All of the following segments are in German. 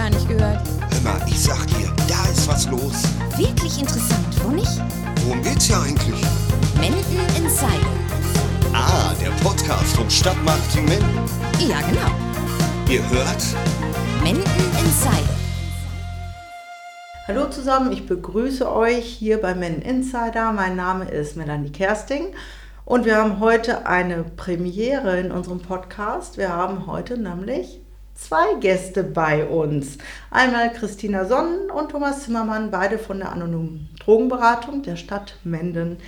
gar nicht gehört. Hör mal, ich sag dir, da ist was los. Wirklich interessant, wo nicht? Worum geht's hier eigentlich? Menden Insider. Ah, der Podcast vom Stadtmarketing Menden. Ja, genau. Ihr hört? Menden Insider. Hallo zusammen, ich begrüße euch hier bei Men Insider. Mein Name ist Melanie Kersting und wir haben heute eine Premiere in unserem Podcast. Wir haben heute nämlich zwei Gäste bei uns. Einmal Christina Sonnen und Thomas Zimmermann, beide von der anonymen Drogenberatung der Stadt Menden.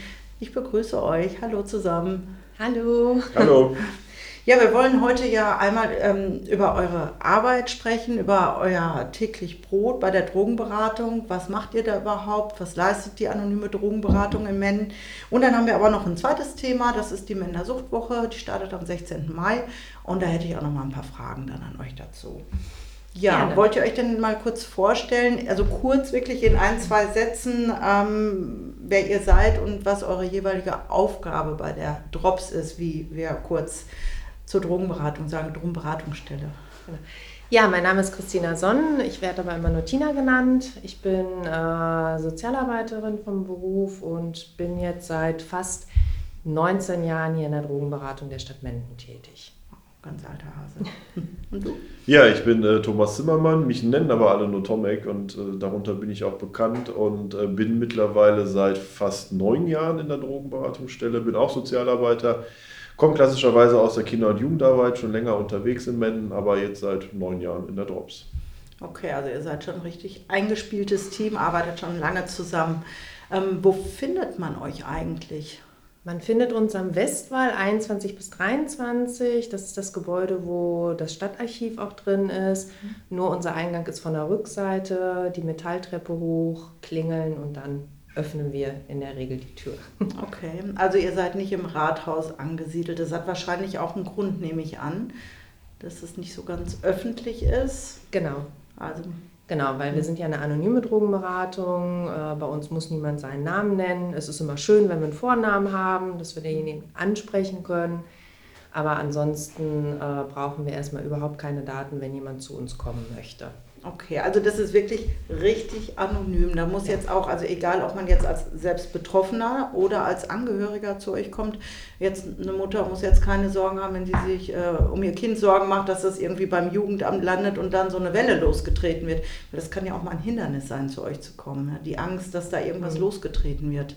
Ich begrüße euch. Hallo zusammen. Hallo. Hallo. Ja, wir wollen heute ja einmal ähm, über eure Arbeit sprechen, über euer täglich Brot bei der Drogenberatung. Was macht ihr da überhaupt? Was leistet die anonyme Drogenberatung in Menden? Und dann haben wir aber noch ein zweites Thema, das ist die Mender Suchtwoche. Die startet am 16. Mai. Und da hätte ich auch noch mal ein paar Fragen dann an euch dazu. Ja, Gerne. wollt ihr euch denn mal kurz vorstellen, also kurz wirklich in ein, zwei Sätzen, ähm, wer ihr seid und was eure jeweilige Aufgabe bei der Drops ist, wie wir kurz zur Drogenberatung sagen, Drogenberatungsstelle. Ja, mein Name ist Christina Sonn. Ich werde aber immer nur Tina genannt. Ich bin äh, Sozialarbeiterin vom Beruf und bin jetzt seit fast 19 Jahren hier in der Drogenberatung der Stadt Menden tätig. Ganz alter Hase. Und du? Ja, ich bin äh, Thomas Zimmermann. Mich nennen aber alle nur Tomek und äh, darunter bin ich auch bekannt und äh, bin mittlerweile seit fast neun Jahren in der Drogenberatungsstelle, bin auch Sozialarbeiter, komme klassischerweise aus der Kinder- und Jugendarbeit, schon länger unterwegs in Menden, aber jetzt seit neun Jahren in der Drops. Okay, also ihr seid schon ein richtig eingespieltes Team, arbeitet schon lange zusammen. Ähm, wo findet man euch eigentlich? Man findet uns am Westwall 21 bis 23. Das ist das Gebäude, wo das Stadtarchiv auch drin ist. Nur unser Eingang ist von der Rückseite, die Metalltreppe hoch, klingeln und dann öffnen wir in der Regel die Tür. Okay, also ihr seid nicht im Rathaus angesiedelt. Das hat wahrscheinlich auch einen Grund, nehme ich an, dass es nicht so ganz öffentlich ist. Genau. Also Genau, weil wir sind ja eine anonyme Drogenberatung. Äh, Bei uns muss niemand seinen Namen nennen. Es ist immer schön, wenn wir einen Vornamen haben, dass wir denjenigen ansprechen können. Aber ansonsten äh, brauchen wir erstmal überhaupt keine Daten, wenn jemand zu uns kommen möchte. Okay, also das ist wirklich richtig anonym. Da muss jetzt auch, also egal, ob man jetzt als selbst Betroffener oder als Angehöriger zu euch kommt, jetzt eine Mutter muss jetzt keine Sorgen haben, wenn sie sich äh, um ihr Kind Sorgen macht, dass das irgendwie beim Jugendamt landet und dann so eine Welle losgetreten wird. Weil das kann ja auch mal ein Hindernis sein, zu euch zu kommen. Ja? Die Angst, dass da irgendwas Mhm. losgetreten wird.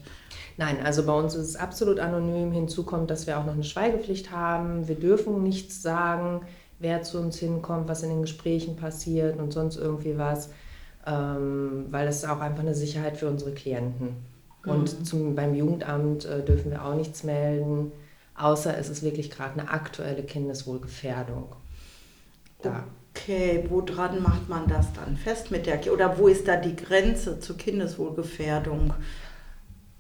Nein, also bei uns ist es absolut anonym. Hinzu kommt, dass wir auch noch eine Schweigepflicht haben. Wir dürfen nichts sagen, wer zu uns hinkommt, was in den Gesprächen passiert und sonst irgendwie was, ähm, weil es ist auch einfach eine Sicherheit für unsere Klienten. Und zum, beim Jugendamt äh, dürfen wir auch nichts melden, außer es ist wirklich gerade eine aktuelle Kindeswohlgefährdung. Da. Okay, woran macht man das dann fest mit der, oder wo ist da die Grenze zur Kindeswohlgefährdung?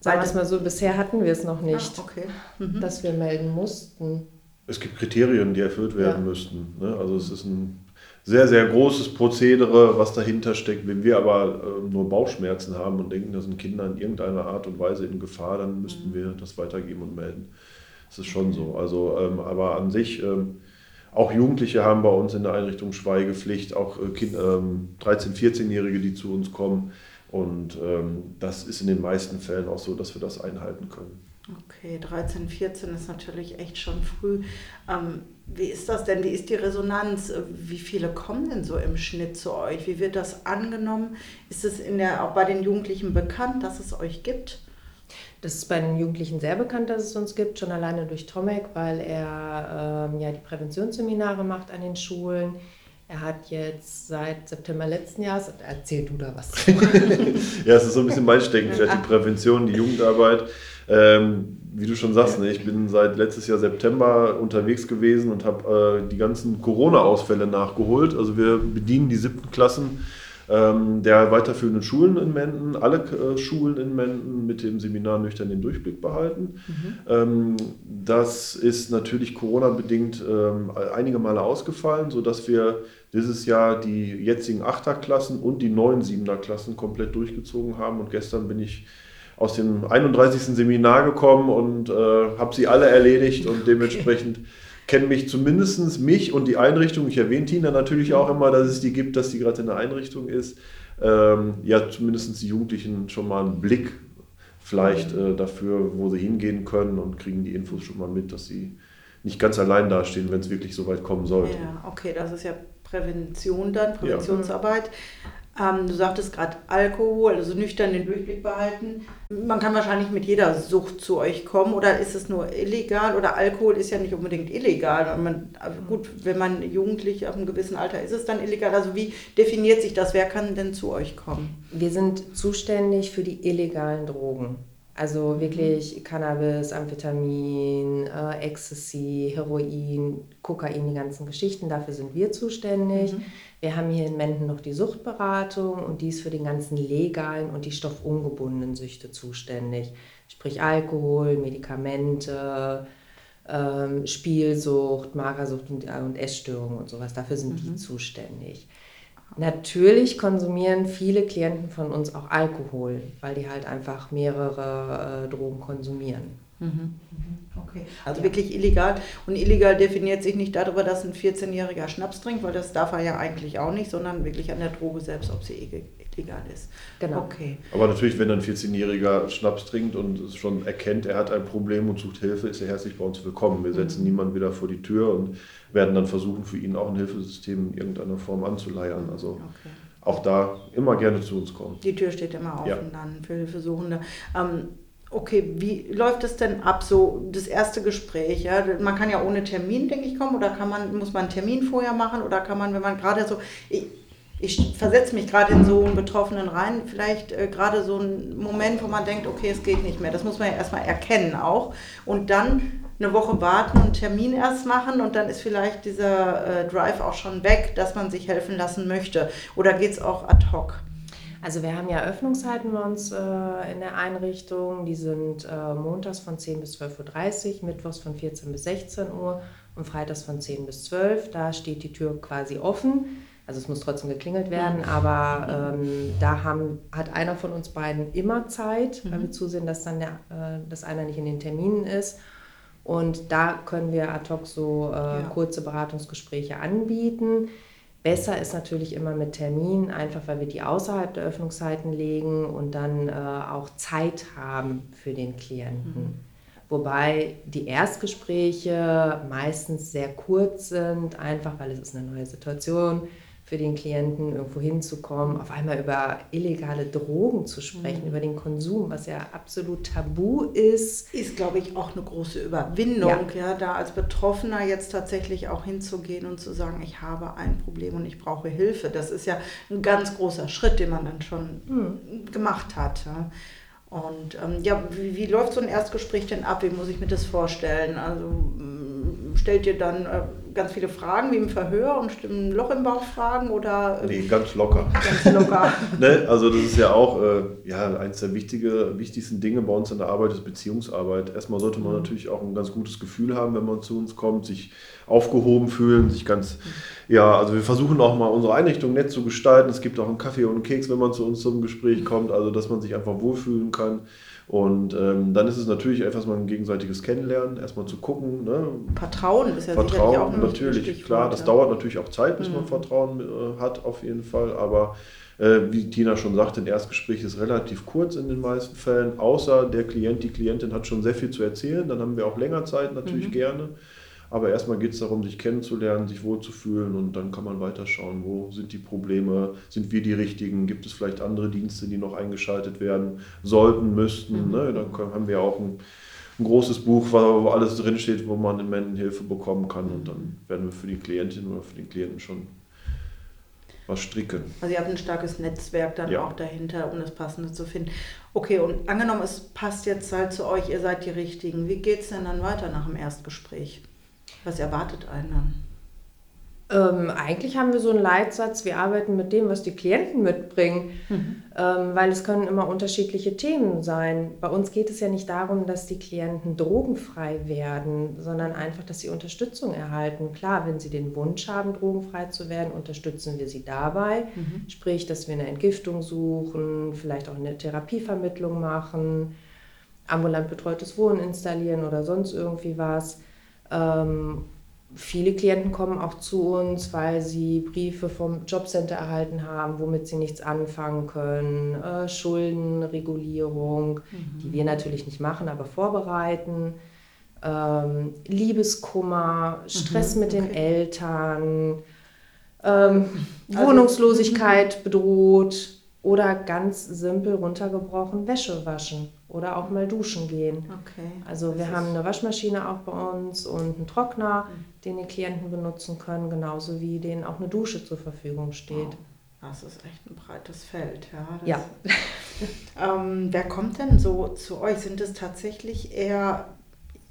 Sagen wir es mal so, bisher hatten wir es noch nicht, Ah, okay. Mhm. dass wir melden mussten. Es gibt Kriterien, die erfüllt werden Ja. müssten. Ne? Also es ist ein sehr, sehr großes Prozedere, was dahinter steckt. Wenn wir aber äh, nur Bauchschmerzen haben und denken, da sind Kinder in irgendeiner Art und Weise in Gefahr, dann müssten wir das weitergeben und melden. Das ist schon so. Also, ähm, aber an sich, ähm, auch Jugendliche haben bei uns in der Einrichtung Schweigepflicht, auch äh, kind, ähm, 13-, 14-Jährige, die zu uns kommen. Und ähm, das ist in den meisten Fällen auch so, dass wir das einhalten können. Okay, 13, 14 ist natürlich echt schon früh. Ähm, wie ist das denn? Wie ist die Resonanz? Wie viele kommen denn so im Schnitt zu euch? Wie wird das angenommen? Ist es in der, auch bei den Jugendlichen bekannt, dass es euch gibt? Das ist bei den Jugendlichen sehr bekannt, dass es uns gibt, schon alleine durch Tomek, weil er ähm, ja die Präventionsseminare macht an den Schulen. Er hat jetzt seit September letzten Jahres, erzähl du da was. Ja, es ist so ein bisschen mein Steckenpferd, die Prävention, die Jugendarbeit. Ähm, wie du schon sagst, ne, ich bin seit letztes Jahr September unterwegs gewesen und habe äh, die ganzen Corona-Ausfälle nachgeholt. Also wir bedienen die siebten Klassen ähm, der weiterführenden Schulen in Menden, alle äh, Schulen in Menden mit dem Seminar Nüchtern den Durchblick behalten. Ähm, das ist natürlich Corona-bedingt ähm, einige Male ausgefallen, sodass wir dieses Jahr die jetzigen Achterklassen und die neuen Siebener-Klassen komplett durchgezogen haben. Und gestern bin ich aus dem 31. Seminar gekommen und äh, habe sie alle erledigt und dementsprechend kenne mich zumindest mich und die Einrichtung. Ich erwähne Tina natürlich auch immer, dass es die gibt, dass die gerade in der Einrichtung ist. Ähm, ja, zumindest die Jugendlichen schon mal einen Blick vielleicht äh, dafür, wo sie hingehen können und kriegen die Infos schon mal mit, dass sie nicht ganz allein dastehen, wenn es wirklich so weit kommen sollte. Ja, okay, das ist ja Prävention dann, Präventionsarbeit. Ähm, du sagtest gerade Alkohol, also nüchtern den Durchblick behalten. Man kann wahrscheinlich mit jeder Sucht zu euch kommen oder ist es nur illegal? Oder Alkohol ist ja nicht unbedingt illegal. Man, also gut, wenn man jugendlich auf einem gewissen Alter ist, es dann illegal. Also wie definiert sich das? Wer kann denn zu euch kommen? Wir sind zuständig für die illegalen Drogen. Also wirklich Cannabis, Amphetamin, äh, Ecstasy, Heroin, Kokain, die ganzen Geschichten, dafür sind wir zuständig. Mhm. Wir haben hier in Menden noch die Suchtberatung und die ist für den ganzen legalen und die stoffungebundenen Süchte zuständig. Sprich Alkohol, Medikamente, ähm, Spielsucht, Magersucht und, äh, und Essstörungen und sowas. Dafür sind mhm. die zuständig. Natürlich konsumieren viele Klienten von uns auch Alkohol, weil die halt einfach mehrere äh, Drogen konsumieren. Mhm. mhm. Okay, also ja. wirklich illegal. Und illegal definiert sich nicht darüber, dass ein 14-jähriger Schnaps trinkt, weil das darf er ja eigentlich auch nicht, sondern wirklich an der Droge selbst, ob sie illegal ist. Genau. Okay. Aber natürlich, wenn ein 14-jähriger Schnaps trinkt und es schon erkennt, er hat ein Problem und sucht Hilfe, ist er herzlich bei uns willkommen. Wir setzen mhm. niemanden wieder vor die Tür und werden dann versuchen, für ihn auch ein Hilfesystem in irgendeiner Form anzuleiern. Also okay. auch da immer gerne zu uns kommen. Die Tür steht immer offen ja. dann für Hilfesuchende. Ähm, okay, wie läuft es denn ab, so das erste Gespräch? Ja? Man kann ja ohne Termin, denke ich, kommen oder kann man, muss man einen Termin vorher machen oder kann man, wenn man gerade so, ich, ich versetze mich gerade in so einen Betroffenen rein, vielleicht äh, gerade so einen Moment, wo man denkt, okay, es geht nicht mehr. Das muss man ja erstmal erkennen auch. Und dann eine Woche warten und einen Termin erst machen und dann ist vielleicht dieser äh, Drive auch schon weg, dass man sich helfen lassen möchte. Oder geht es auch ad hoc? Also wir haben ja Öffnungszeiten bei uns äh, in der Einrichtung. Die sind äh, montags von 10 bis 12.30 Uhr, mittwochs von 14 bis 16 Uhr und freitags von 10 bis 12 Da steht die Tür quasi offen. Also es muss trotzdem geklingelt werden, mhm. aber ähm, da haben, hat einer von uns beiden immer Zeit, weil wir mhm. zusehen, dass dann der, äh, dass einer nicht in den Terminen ist. Und da können wir ad hoc so äh, ja. kurze Beratungsgespräche anbieten. Besser ist natürlich immer mit Termin, einfach weil wir die außerhalb der Öffnungszeiten legen und dann äh, auch Zeit haben für den Klienten. Mhm. Wobei die Erstgespräche meistens sehr kurz sind, einfach weil es ist eine neue Situation für den Klienten, irgendwo hinzukommen, auf einmal über illegale Drogen zu sprechen, mhm. über den Konsum, was ja absolut tabu ist. Ist, glaube ich, auch eine große Überwindung, ja. ja, da als Betroffener jetzt tatsächlich auch hinzugehen und zu sagen, ich habe ein Problem und ich brauche Hilfe. Das ist ja ein ganz großer Schritt, den man dann schon mhm. gemacht hat. Und ähm, ja, wie, wie, läuft so ein Erstgespräch denn ab? Wie muss ich mir das vorstellen? Also stellt ihr dann äh, ganz viele Fragen wie im Verhör und ein Loch im Bauch fragen oder? Äh, nee, ganz locker. Ganz locker. ne? Also das ist ja auch äh, ja, eines der wichtige, wichtigsten Dinge bei uns in der Arbeit ist Beziehungsarbeit. Erstmal sollte man mhm. natürlich auch ein ganz gutes Gefühl haben, wenn man zu uns kommt, sich aufgehoben fühlen, sich ganz, ja, also wir versuchen auch mal unsere Einrichtung nett zu gestalten. Es gibt auch einen Kaffee und einen Keks, wenn man zu uns zum Gespräch kommt, also dass man sich einfach wohlfühlen kann. Und ähm, dann ist es natürlich etwas mal ein gegenseitiges Kennenlernen, erstmal zu gucken. Ne? Vertrauen ist ja Vertrauen, auch natürlich, klar. Das ja. dauert natürlich auch Zeit, bis mhm. man Vertrauen äh, hat, auf jeden Fall. Aber äh, wie Tina schon sagte, ein Erstgespräch ist relativ kurz in den meisten Fällen, außer der Klient, die Klientin hat schon sehr viel zu erzählen. Dann haben wir auch länger Zeit natürlich mhm. gerne. Aber erstmal geht es darum, sich kennenzulernen, sich wohlzufühlen und dann kann man weiterschauen, wo sind die Probleme, sind wir die Richtigen, gibt es vielleicht andere Dienste, die noch eingeschaltet werden sollten, müssten. Mhm. Ne? Dann haben wir auch ein, ein großes Buch, wo alles drinsteht, wo man Moment Hilfe bekommen kann und dann werden wir für die Klientin oder für den Klienten schon was stricken. Also ihr habt ein starkes Netzwerk dann ja. auch dahinter, um das Passende zu finden. Okay, und angenommen, es passt jetzt halt zu euch, ihr seid die Richtigen. Wie geht es denn dann weiter nach dem Erstgespräch? Was erwartet einen dann? Ähm, eigentlich haben wir so einen Leitsatz, wir arbeiten mit dem, was die Klienten mitbringen, mhm. ähm, weil es können immer unterschiedliche Themen sein. Bei uns geht es ja nicht darum, dass die Klienten drogenfrei werden, sondern einfach, dass sie Unterstützung erhalten. Klar, wenn sie den Wunsch haben, drogenfrei zu werden, unterstützen wir sie dabei. Mhm. Sprich, dass wir eine Entgiftung suchen, vielleicht auch eine Therapievermittlung machen, ambulant betreutes Wohnen installieren oder sonst irgendwie was. Ähm, viele Klienten kommen auch zu uns, weil sie Briefe vom Jobcenter erhalten haben, womit sie nichts anfangen können, äh, Schuldenregulierung, mhm. die wir natürlich nicht machen, aber vorbereiten, ähm, Liebeskummer, Stress mhm, mit den Eltern, ähm, also, Wohnungslosigkeit bedroht oder ganz simpel runtergebrochen Wäsche waschen oder auch mal duschen gehen. Okay. Also wir haben eine Waschmaschine auch bei uns und einen Trockner, mhm. den die Klienten benutzen können, genauso wie denen auch eine Dusche zur Verfügung steht. Wow. Das ist echt ein breites Feld, ja. ja. ähm, wer kommt denn so zu euch? Sind es tatsächlich eher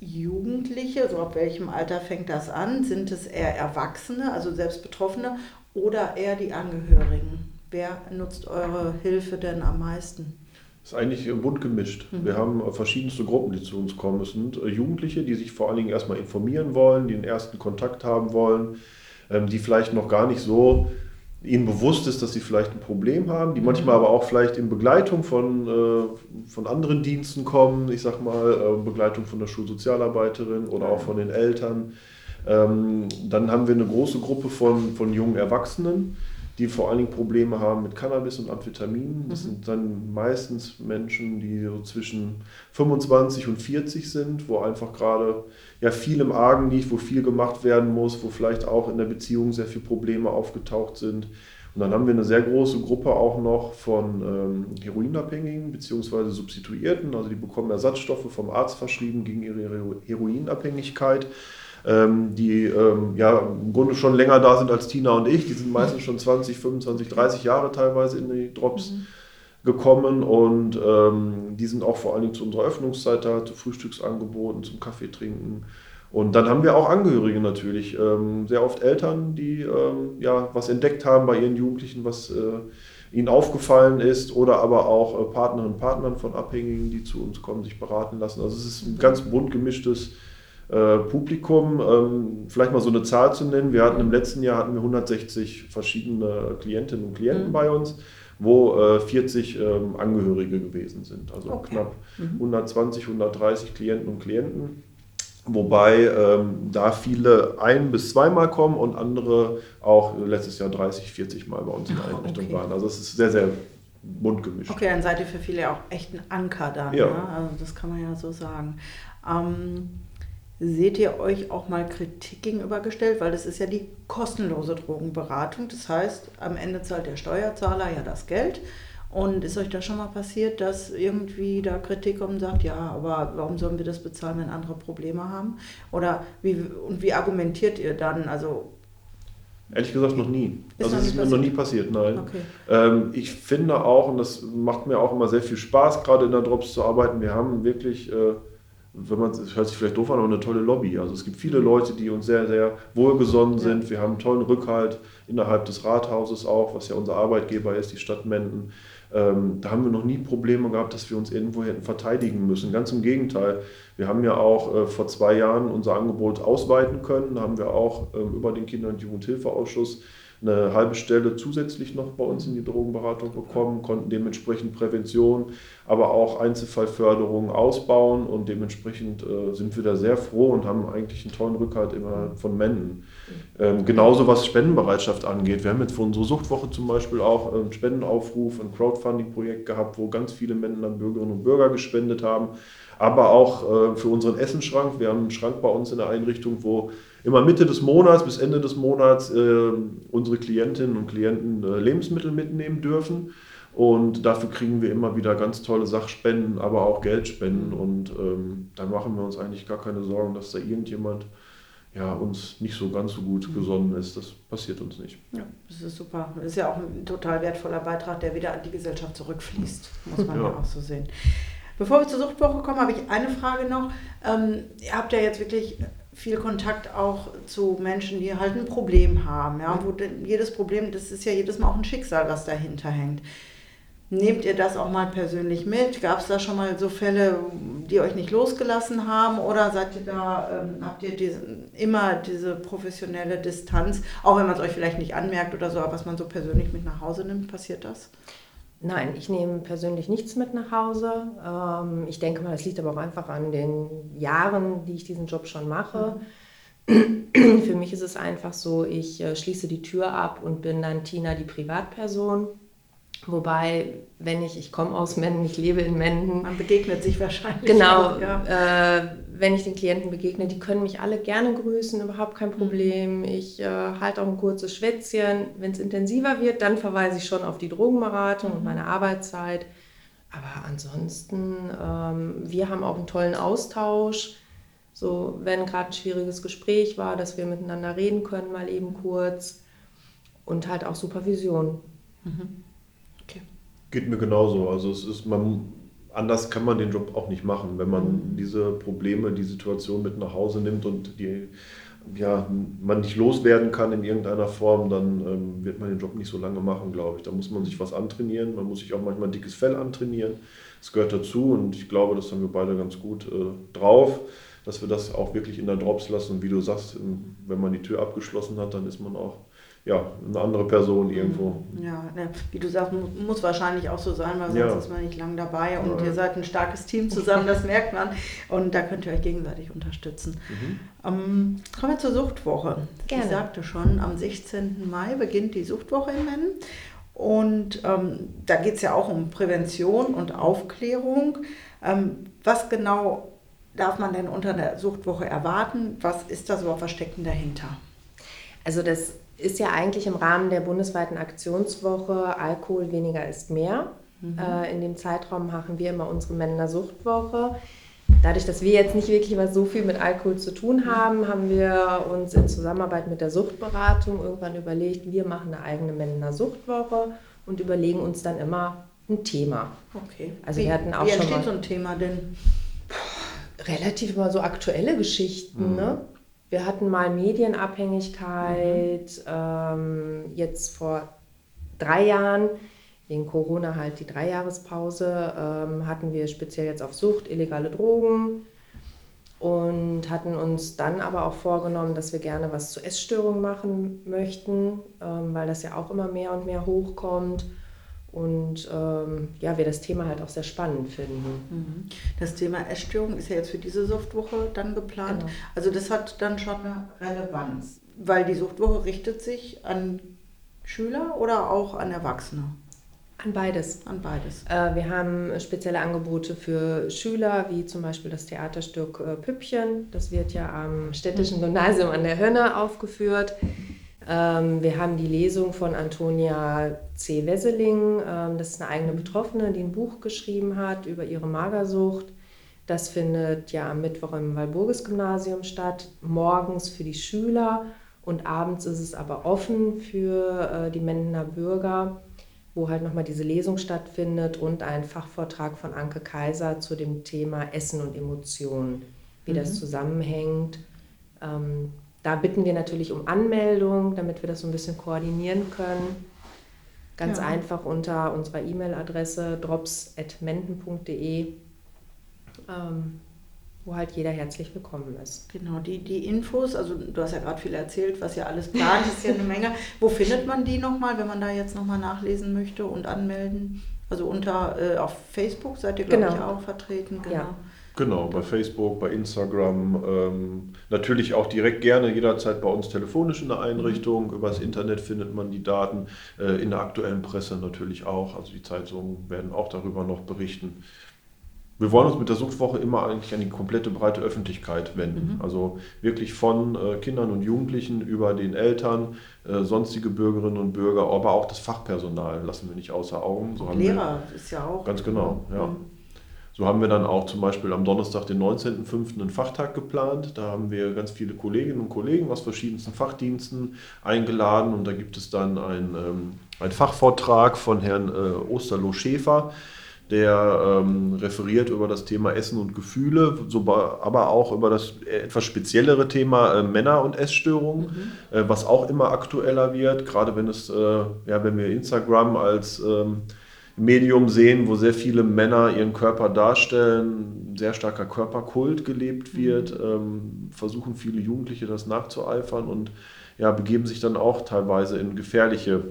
Jugendliche? So ab welchem Alter fängt das an? Sind es eher Erwachsene, also selbst Betroffene, oder eher die Angehörigen? Wer nutzt eure Hilfe denn am meisten? Das ist eigentlich bunt gemischt. Mhm. Wir haben verschiedenste Gruppen, die zu uns kommen. Es sind äh, Jugendliche, die sich vor allen Dingen erstmal informieren wollen, die den ersten Kontakt haben wollen, ähm, die vielleicht noch gar nicht so ihnen bewusst ist, dass sie vielleicht ein Problem haben, die mhm. manchmal aber auch vielleicht in Begleitung von, äh, von anderen Diensten kommen, ich sag mal, äh, Begleitung von der Schulsozialarbeiterin oder auch von den Eltern. Ähm, dann haben wir eine große Gruppe von, von jungen Erwachsenen, die vor allen Dingen Probleme haben mit Cannabis und Amphetaminen. Das mhm. sind dann meistens Menschen, die so zwischen 25 und 40 sind, wo einfach gerade ja viel im Argen liegt, wo viel gemacht werden muss, wo vielleicht auch in der Beziehung sehr viele Probleme aufgetaucht sind. Und dann haben wir eine sehr große Gruppe auch noch von ähm, Heroinabhängigen bzw. Substituierten. Also die bekommen Ersatzstoffe vom Arzt verschrieben gegen ihre Heroinabhängigkeit ähm, die ähm, ja im Grunde schon länger da sind als Tina und ich. Die sind meistens schon 20, 25, 30 Jahre teilweise in die Drops mhm. gekommen und ähm, die sind auch vor allen Dingen zu unserer Öffnungszeit da, zu Frühstücksangeboten, zum Kaffee trinken. Und dann haben wir auch Angehörige natürlich, ähm, sehr oft Eltern, die ähm, ja was entdeckt haben bei ihren Jugendlichen, was äh, ihnen aufgefallen ist oder aber auch äh, Partnerinnen und Partnern von Abhängigen, die zu uns kommen, sich beraten lassen. Also es ist ein ganz bunt gemischtes äh, Publikum. Ähm, vielleicht mal so eine Zahl zu nennen. Wir hatten im letzten Jahr hatten wir 160 verschiedene Klientinnen und Klienten mhm. bei uns, wo äh, 40 ähm, Angehörige gewesen sind. Also okay. knapp mhm. 120, 130 Klienten und Klienten. Wobei ähm, da viele ein- bis zweimal kommen und andere auch letztes Jahr 30, 40 Mal bei uns in der Einrichtung okay. waren. Also es ist sehr, sehr bunt gemischt. Okay, dann seid ihr für viele auch echt ein Anker dann. Ja. Ne? Also das kann man ja so sagen. Ähm, Seht ihr euch auch mal Kritik gegenübergestellt? Weil das ist ja die kostenlose Drogenberatung. Das heißt, am Ende zahlt der Steuerzahler ja das Geld. Und ist euch da schon mal passiert, dass irgendwie da Kritik kommt und sagt, ja, aber warum sollen wir das bezahlen, wenn andere Probleme haben? Oder wie, und wie argumentiert ihr dann? Also Ehrlich gesagt noch nie. Ist also es ist mir noch nie passiert, nein. Okay. Ähm, ich finde auch, und das macht mir auch immer sehr viel Spaß, gerade in der Drops zu arbeiten, wir haben wirklich... Äh, wenn man, es hört sich vielleicht doof an, aber eine tolle Lobby. Also es gibt viele Leute, die uns sehr, sehr wohlgesonnen sind. Wir haben einen tollen Rückhalt innerhalb des Rathauses auch, was ja unser Arbeitgeber ist, die Stadt Menden. Ähm, da haben wir noch nie Probleme gehabt, dass wir uns irgendwo hätten verteidigen müssen. Ganz im Gegenteil. Wir haben ja auch äh, vor zwei Jahren unser Angebot ausweiten können. Da haben wir auch ähm, über den Kinder- und Jugendhilfeausschuss eine halbe Stelle zusätzlich noch bei uns in die Drogenberatung bekommen, konnten dementsprechend Prävention, aber auch Einzelfallförderung ausbauen und dementsprechend äh, sind wir da sehr froh und haben eigentlich einen tollen Rückhalt immer von Menden. Ähm, genauso was Spendenbereitschaft angeht. Wir haben jetzt für unsere Suchtwoche zum Beispiel auch einen Spendenaufruf, ein Crowdfunding-Projekt gehabt, wo ganz viele Menden an Bürgerinnen und Bürger gespendet haben, aber auch äh, für unseren Essenschrank. Wir haben einen Schrank bei uns in der Einrichtung, wo immer Mitte des Monats bis Ende des Monats äh, unsere Klientinnen und Klienten äh, Lebensmittel mitnehmen dürfen. Und dafür kriegen wir immer wieder ganz tolle Sachspenden, aber auch Geldspenden. Und ähm, da machen wir uns eigentlich gar keine Sorgen, dass da irgendjemand ja, uns nicht so ganz so gut gesonnen ist. Das passiert uns nicht. Ja, das ist super. Das ist ja auch ein total wertvoller Beitrag, der wieder an die Gesellschaft zurückfließt, muss man ja, ja auch so sehen. Bevor wir zur Suchtwoche kommen, habe ich eine Frage noch. Ähm, ihr habt ja jetzt wirklich viel Kontakt auch zu Menschen, die halt ein Problem haben. Ja? Wo jedes Problem, das ist ja jedes Mal auch ein Schicksal, was dahinter hängt. Nehmt ihr das auch mal persönlich mit? Gab es da schon mal so Fälle, die euch nicht losgelassen haben? Oder seid ihr da, ähm, habt ihr diese, immer diese professionelle Distanz, auch wenn man es euch vielleicht nicht anmerkt oder so, aber was man so persönlich mit nach Hause nimmt, passiert das? Nein, ich nehme persönlich nichts mit nach Hause. Ähm, ich denke mal, das liegt aber auch einfach an den Jahren, die ich diesen Job schon mache. Mhm. Für mich ist es einfach so, ich äh, schließe die Tür ab und bin dann Tina, die Privatperson. Wobei, wenn ich, ich komme aus Menden, ich lebe in Menden. Man begegnet sich wahrscheinlich. Genau, auch, ja. äh, wenn ich den Klienten begegne, die können mich alle gerne grüßen, überhaupt kein Problem. Ich äh, halte auch ein kurzes Schwätzchen. Wenn es intensiver wird, dann verweise ich schon auf die Drogenberatung und meine Arbeitszeit. Aber ansonsten, ähm, wir haben auch einen tollen Austausch. So, wenn gerade ein schwieriges Gespräch war, dass wir miteinander reden können, mal eben kurz. Und halt auch Supervision. Geht mir genauso. Also es ist, man, anders kann man den Job auch nicht machen, wenn man diese Probleme, die Situation mit nach Hause nimmt und die ja, man nicht loswerden kann in irgendeiner Form, dann ähm, wird man den Job nicht so lange machen, glaube ich. Da muss man sich was antrainieren, man muss sich auch manchmal ein dickes Fell antrainieren. Das gehört dazu und ich glaube, das haben wir beide ganz gut äh, drauf, dass wir das auch wirklich in der Drops lassen. Und wie du sagst, wenn man die Tür abgeschlossen hat, dann ist man auch ja, eine andere Person irgendwo. Ja, ne, wie du sagst, mu- muss wahrscheinlich auch so sein, weil sonst Ja. ist man nicht lang dabei und Ja. ihr seid ein starkes Team zusammen, das merkt man. Und da könnt ihr euch gegenseitig unterstützen. Ähm, kommen wir zur Suchtwoche. Gerne. Ich sagte schon, am 16. Mai beginnt die Suchtwoche in Mennen. Und ähm, da geht es ja auch um Prävention und Aufklärung. Ähm, was genau darf man denn unter der Suchtwoche erwarten? Was ist da so auf Verstecken dahinter? Also das ist ja eigentlich im Rahmen der bundesweiten Aktionswoche Alkohol weniger ist mehr. Äh, in dem Zeitraum machen wir immer unsere Männer Suchtwoche. Dadurch, dass wir jetzt nicht wirklich was so viel mit Alkohol zu tun haben, haben wir uns in Zusammenarbeit mit der Suchtberatung irgendwann überlegt, wir machen eine eigene Männer Suchtwoche und überlegen uns dann immer ein Thema. Okay. Also wie, wir hatten auch wie schon entsteht mal- so ein Thema denn? relativ immer so aktuelle Geschichten. Ne? Wir hatten mal Medienabhängigkeit, ähm, jetzt vor drei Jahren, wegen Corona halt die Dreijahrespause, ähm, hatten wir speziell jetzt auf Sucht, illegale Drogen und hatten uns dann aber auch vorgenommen, dass wir gerne was zu Essstörungen machen möchten, ähm, weil das ja auch immer mehr und mehr hochkommt. Und ähm, ja, wir das Thema halt auch sehr spannend finden. Das Thema Essstörung ist ja jetzt für diese Suchtwoche dann geplant. Genau. Also das hat dann schon eine Relevanz, weil die Suchtwoche richtet sich an Schüler oder auch an Erwachsene, An beides. an beides. Äh, Wir haben spezielle Angebote für Schüler, wie zum Beispiel das Theaterstück äh, Püppchen. Das wird ja am Städtischen Gymnasium an der Hönne aufgeführt. Ähm, Wir haben die Lesung von Antonia C. Wesseling. Ähm, Das ist eine eigene Betroffene, die ein Buch geschrieben hat über ihre Magersucht. Das findet ja am Mittwoch im Walburgis-Gymnasium statt, morgens für die Schüler und abends ist es aber offen für äh, die Mendener Bürger wo halt nochmal diese Lesung stattfindet und ein Fachvortrag von Anke Kaiser zu dem Thema Essen und Emotionen, wie das zusammenhängt. Da bitten wir natürlich um Anmeldung, damit wir das so ein bisschen koordinieren können. Ganz Ja. einfach unter unserer E-Mail-Adresse drops.menden.de, ähm, wo halt jeder herzlich willkommen ist. Genau, die, die Infos, also du hast ja gerade viel erzählt, was ja alles plant, ist ja eine Menge. Wo findet man die nochmal, wenn man da jetzt nochmal nachlesen möchte und anmelden? Also unter äh, auf Facebook seid ihr, glaube Genau. ich, auch vertreten. Genau. Ja. Genau, bei Facebook, bei Instagram, ähm, natürlich auch direkt gerne jederzeit bei uns telefonisch in der Einrichtung. Übers Internet findet man die Daten, äh, in der aktuellen Presse natürlich auch. Also die Zeitungen werden auch darüber noch berichten. Wir wollen uns mit der Suchtwoche immer eigentlich an die komplette breite Öffentlichkeit wenden. Also wirklich von äh, Kindern und Jugendlichen über den Eltern, äh, sonstige Bürgerinnen und Bürger, aber auch das Fachpersonal lassen wir nicht außer Augen. So haben wir- Lehrer ist ja auch. Ganz genau, ja. Mhm. So haben wir dann auch zum Beispiel am Donnerstag, den 19.05. einen Fachtag geplant. Da haben wir ganz viele Kolleginnen und Kollegen aus verschiedensten Fachdiensten eingeladen und da gibt es dann einen, ähm, einen Fachvortrag von Herrn äh, Osterloh Schäfer, der ähm, referiert über das Thema Essen und Gefühle, so, aber auch über das etwas speziellere Thema äh, Männer und Essstörungen, äh, was auch immer aktueller wird, gerade wenn es, äh, ja, wenn wir Instagram als ähm, Medium sehen, wo sehr viele Männer ihren Körper darstellen, sehr starker Körperkult gelebt wird, ähm, versuchen viele Jugendliche das nachzueifern und ja, begeben sich dann auch teilweise in gefährliche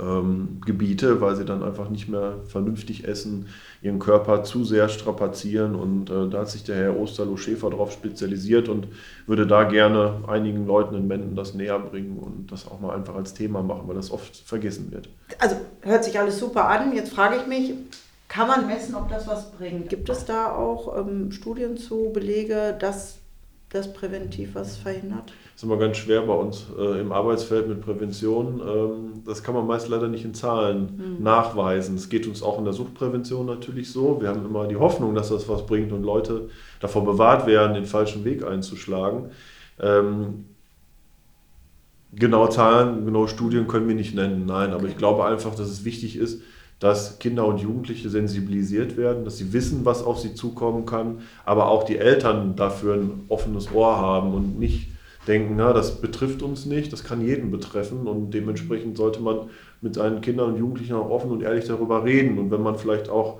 ähm, Gebiete, weil sie dann einfach nicht mehr vernünftig essen, ihren Körper zu sehr strapazieren. Und äh, da hat sich der Herr Osterloh-Schäfer darauf spezialisiert und würde da gerne einigen Leuten in Menden das näher bringen und das auch mal einfach als Thema machen, weil das oft vergessen wird. Also hört sich alles super an. Jetzt frage ich mich, kann man messen, ob das was bringt? Gibt es da auch ähm, Studien zu, Belege, dass das präventiv was verhindert? Das ist immer ganz schwer bei uns äh, im Arbeitsfeld mit Prävention. Ähm, das kann man meist leider nicht in Zahlen mhm. nachweisen. Es geht uns auch in der Suchtprävention natürlich so. Wir haben immer die Hoffnung, dass das was bringt und Leute davor bewahrt werden, den falschen Weg einzuschlagen. Ähm, genaue Zahlen, genaue Studien können wir nicht nennen, nein, aber ich glaube einfach, dass es wichtig ist, dass Kinder und Jugendliche sensibilisiert werden, dass sie wissen, was auf sie zukommen kann, aber auch die Eltern dafür ein offenes Ohr haben und nicht denken, na, das betrifft uns nicht, das kann jeden betreffen und dementsprechend sollte man mit seinen Kindern und Jugendlichen auch offen und ehrlich darüber reden und wenn man vielleicht auch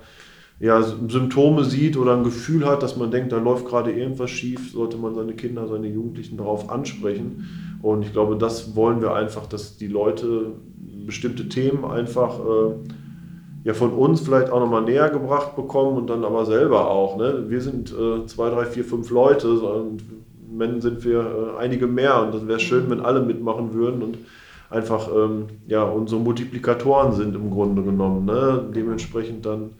ja, Symptome sieht oder ein Gefühl hat, dass man denkt, da läuft gerade irgendwas schief, sollte man seine Kinder, seine Jugendlichen darauf ansprechen. Und ich glaube, das wollen wir einfach, dass die Leute bestimmte Themen einfach äh, ja von uns vielleicht auch nochmal näher gebracht bekommen und dann aber selber auch. Ne? Wir sind äh, zwei, drei, vier, fünf Leute und wenn sind wir äh, einige mehr und das wäre schön, wenn alle mitmachen würden und einfach ähm, ja, unsere Multiplikatoren sind im Grunde genommen. Ne? Dementsprechend dann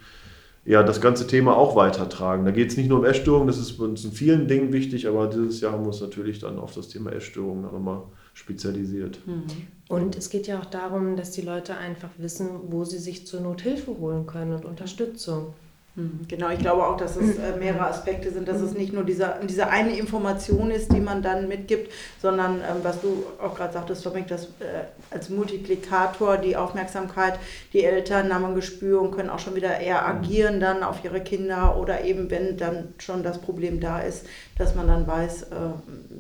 ja, das ganze Thema auch weitertragen. Da geht es nicht nur um Essstörungen, das ist uns in vielen Dingen wichtig, aber dieses Jahr haben wir uns natürlich dann auf das Thema Essstörungen nochmal spezialisiert. Mhm. Und es geht ja auch darum, dass die Leute einfach wissen, wo sie sich zur Nothilfe holen können und Unterstützung. Hm, genau, ich glaube auch, dass es äh, mehrere Aspekte sind, dass es nicht nur dieser, diese eine Information ist, die man dann mitgibt, sondern ähm, was du auch gerade sagtest, Dominik, dass äh, als Multiplikator die Aufmerksamkeit, die Eltern haben ein Gespür und können auch schon wieder eher agieren dann auf ihre Kinder oder eben, wenn dann schon das Problem da ist, dass man dann weiß, äh,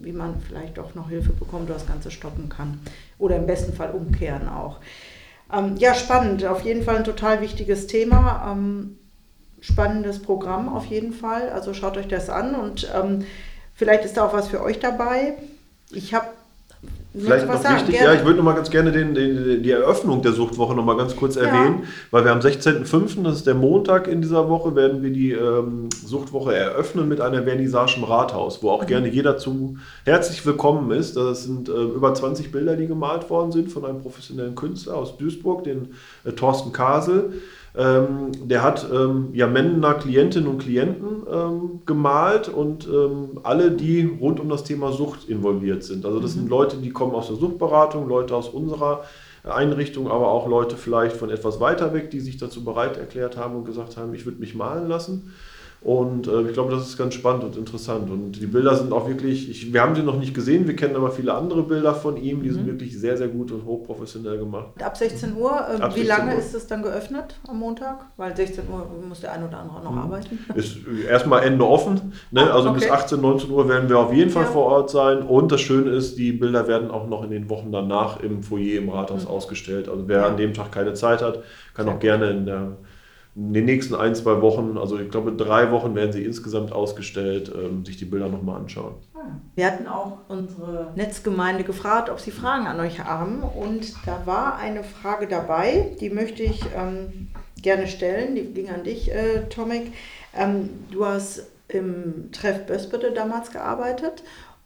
wie man vielleicht doch noch Hilfe bekommt oder das Ganze stoppen kann. Oder im besten Fall umkehren auch. Ähm, ja, spannend, auf jeden Fall ein total wichtiges Thema. Ähm, spannendes Programm auf jeden Fall. Also schaut euch das an und ähm, vielleicht ist da auch was für euch dabei. Ich habe Vielleicht noch sagen, wichtig, gerne. ja, ich würde noch mal ganz gerne den, den, die Eröffnung der Suchtwoche noch mal ganz kurz erwähnen, ja. weil wir am 16.05., das ist der Montag in dieser Woche, werden wir die ähm, Suchtwoche eröffnen mit einer Vernissage im Rathaus, wo auch mhm. gerne jeder zu herzlich willkommen ist. Das sind äh, über 20 Bilder, die gemalt worden sind von einem professionellen Künstler aus Duisburg, den äh, Thorsten Kasel. Ähm, der hat ähm, ja Männer, Klientinnen und Klienten ähm, gemalt und ähm, alle, die rund um das Thema Sucht involviert sind. Also das mhm. sind Leute, die kommen aus der Suchtberatung, Leute aus unserer Einrichtung, aber auch Leute vielleicht von etwas weiter weg, die sich dazu bereit erklärt haben und gesagt haben, ich würde mich malen lassen. Und äh, ich glaube, das ist ganz spannend und interessant. Und die Bilder sind auch wirklich, ich, wir haben sie noch nicht gesehen, wir kennen aber viele andere Bilder von ihm, die mhm. sind wirklich sehr, sehr gut und hochprofessionell gemacht. Ab 16 Uhr, äh, Ab wie 16 lange Uhr. ist es dann geöffnet am Montag? Weil 16 Uhr muss der ein oder andere noch mhm. arbeiten. Ist erstmal Ende offen, ne? Ah, also okay. bis 18, 19 Uhr werden wir auf jeden Fall ja. vor Ort sein. Und das Schöne ist, die Bilder werden auch noch in den Wochen danach im Foyer im Rathaus mhm. ausgestellt. Also wer ja. an dem Tag keine Zeit hat, kann sehr auch gerne in der in den nächsten ein, zwei Wochen, also ich glaube drei Wochen werden sie insgesamt ausgestellt, ähm, sich die Bilder nochmal anschauen. Wir hatten auch unsere Netzgemeinde gefragt, ob sie Fragen an euch haben. Und da war eine Frage dabei, die möchte ich ähm, gerne stellen. Die ging an dich, äh, Tomek. Ähm, du hast im Treff Bösbede damals gearbeitet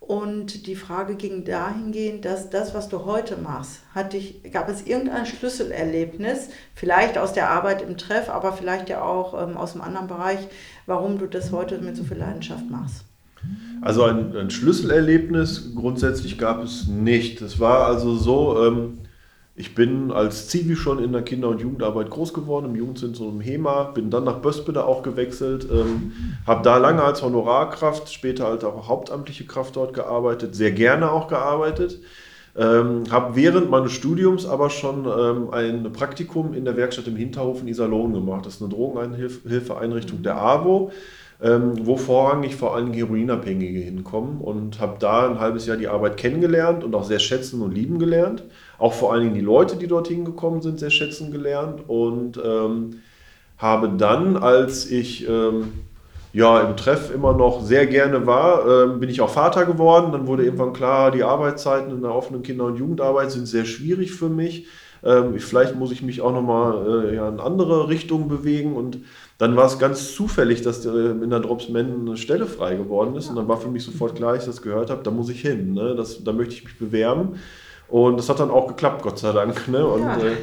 und die Frage ging dahingehend, dass das, was du heute machst, hat dich, gab es irgendein Schlüsselerlebnis, vielleicht aus der Arbeit im Treff, aber vielleicht ja auch ähm, aus einem anderen Bereich, warum du das heute mit so viel Leidenschaft machst? Also ein, ein Schlüsselerlebnis grundsätzlich gab es nicht. Es war also so, ähm, ich bin als Zivi schon in der Kinder- und Jugendarbeit groß geworden, im Jugendzentrum HEMA, bin dann nach Böspede auch gewechselt, ähm, habe da lange als Honorarkraft, später als auch hauptamtliche Kraft dort gearbeitet, sehr gerne auch gearbeitet. Ähm, habe während meines Studiums aber schon ähm, ein Praktikum in der Werkstatt im Hinterhof in Iserlohn gemacht. Das ist eine Drogenhilfeeinrichtung der AWO ähm, wo vorrangig vor allem Heroinabhängige hinkommen und habe da ein halbes Jahr die Arbeit kennengelernt und auch sehr schätzen und lieben gelernt. Auch vor allen Dingen die Leute, die dorthin gekommen sind, sehr schätzen gelernt und ähm, habe dann, als ich ähm, ja, im Treff immer noch sehr gerne war, ähm, bin ich auch Vater geworden. Dann wurde irgendwann klar, die Arbeitszeiten in der offenen Kinder- und Jugendarbeit sind sehr schwierig für mich. Ähm, vielleicht muss ich mich auch nochmal äh, ja, in andere Richtungen bewegen. Und dann war es ganz zufällig, dass in der Drops Men eine Stelle frei geworden ist. Und dann war für mich sofort klar, als ich das gehört habe, da muss ich hin. Ne? Das, da möchte ich mich bewerben. Und das hat dann auch geklappt, Gott sei Dank. Ne? Und Ja. äh,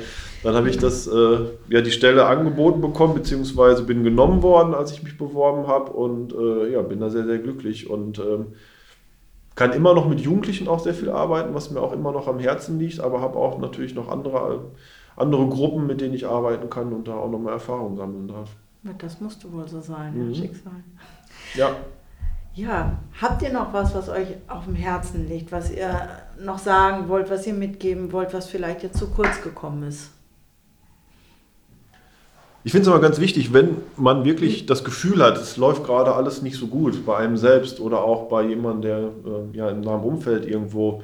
dann habe ich das, äh, ja, die Stelle angeboten bekommen, beziehungsweise bin genommen worden, als ich mich beworben habe. Und äh, ja, bin da sehr, sehr glücklich. Und ähm, kann immer noch mit Jugendlichen auch sehr viel arbeiten, was mir auch immer noch am Herzen liegt, aber habe auch natürlich noch andere, andere Gruppen, mit denen ich arbeiten kann und da auch noch mal Erfahrung sammeln darf. Das musste wohl so sein, Mhm. ja, Schicksal. Ja, Ja, habt ihr noch was, was euch auf dem Herzen liegt, was ihr noch sagen wollt, was ihr mitgeben wollt, was vielleicht jetzt zu kurz gekommen ist? Ich finde es immer ganz wichtig, wenn man wirklich das Gefühl hat, es läuft gerade alles nicht so gut bei einem selbst oder auch bei jemandem, der äh, ja, im nahen Umfeld irgendwo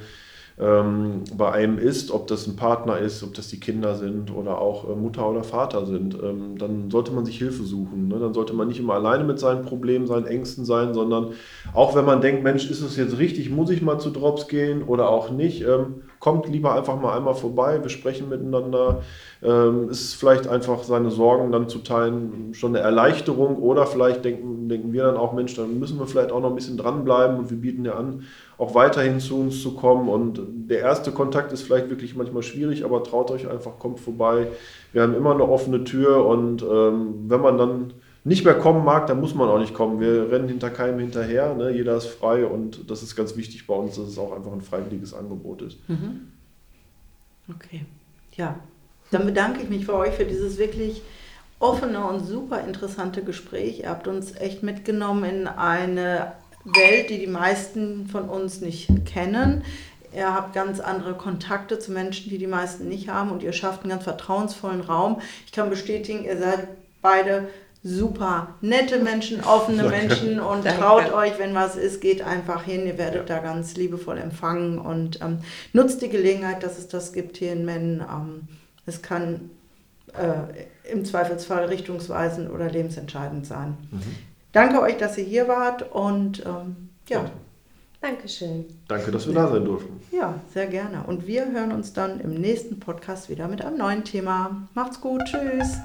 ähm, bei einem ist, ob das ein Partner ist, ob das die Kinder sind oder auch äh, Mutter oder Vater sind, ähm, dann sollte man sich Hilfe suchen. Ne? Dann sollte man nicht immer alleine mit seinen Problemen, seinen Ängsten sein, sondern auch wenn man denkt, Mensch, ist es jetzt richtig, muss ich mal zu Drops gehen oder auch nicht, ähm, kommt lieber einfach mal einmal vorbei, wir sprechen miteinander. Ähm, ist vielleicht einfach seine Sorgen dann zu teilen schon eine Erleichterung oder vielleicht denken, denken wir dann auch, Mensch, dann müssen wir vielleicht auch noch ein bisschen dranbleiben und wir bieten ja an, auch weiterhin zu uns zu kommen. Und der erste Kontakt ist vielleicht wirklich manchmal schwierig, aber traut euch einfach, kommt vorbei. Wir haben immer eine offene Tür und ähm, wenn man dann nicht mehr kommen mag, dann muss man auch nicht kommen. Wir rennen hinter keinem hinterher, ne? jeder ist frei und das ist ganz wichtig bei uns, dass es auch einfach ein freiwilliges Angebot ist. Okay. Ja, dann bedanke ich mich für euch für dieses wirklich offene und super interessante Gespräch. Ihr habt uns echt mitgenommen in eine Welt, die die meisten von uns nicht kennen. Ihr habt ganz andere Kontakte zu Menschen, die die meisten nicht haben und ihr schafft einen ganz vertrauensvollen Raum. Ich kann bestätigen, ihr seid beide super nette Menschen, offene Menschen und Danke. traut euch, wenn was ist, geht einfach hin. Ihr werdet da ganz liebevoll empfangen und ähm, nutzt die Gelegenheit, dass es das gibt hier in Mennen. Ähm, es kann äh, im Zweifelsfall richtungsweisend oder lebensentscheidend sein. Danke euch, dass ihr hier wart und ähm, ja, Dankeschön. Danke, dass wir da sein durften. ja, sehr gerne. Und wir hören uns dann im nächsten Podcast wieder mit einem neuen Thema. Macht's gut, tschüss.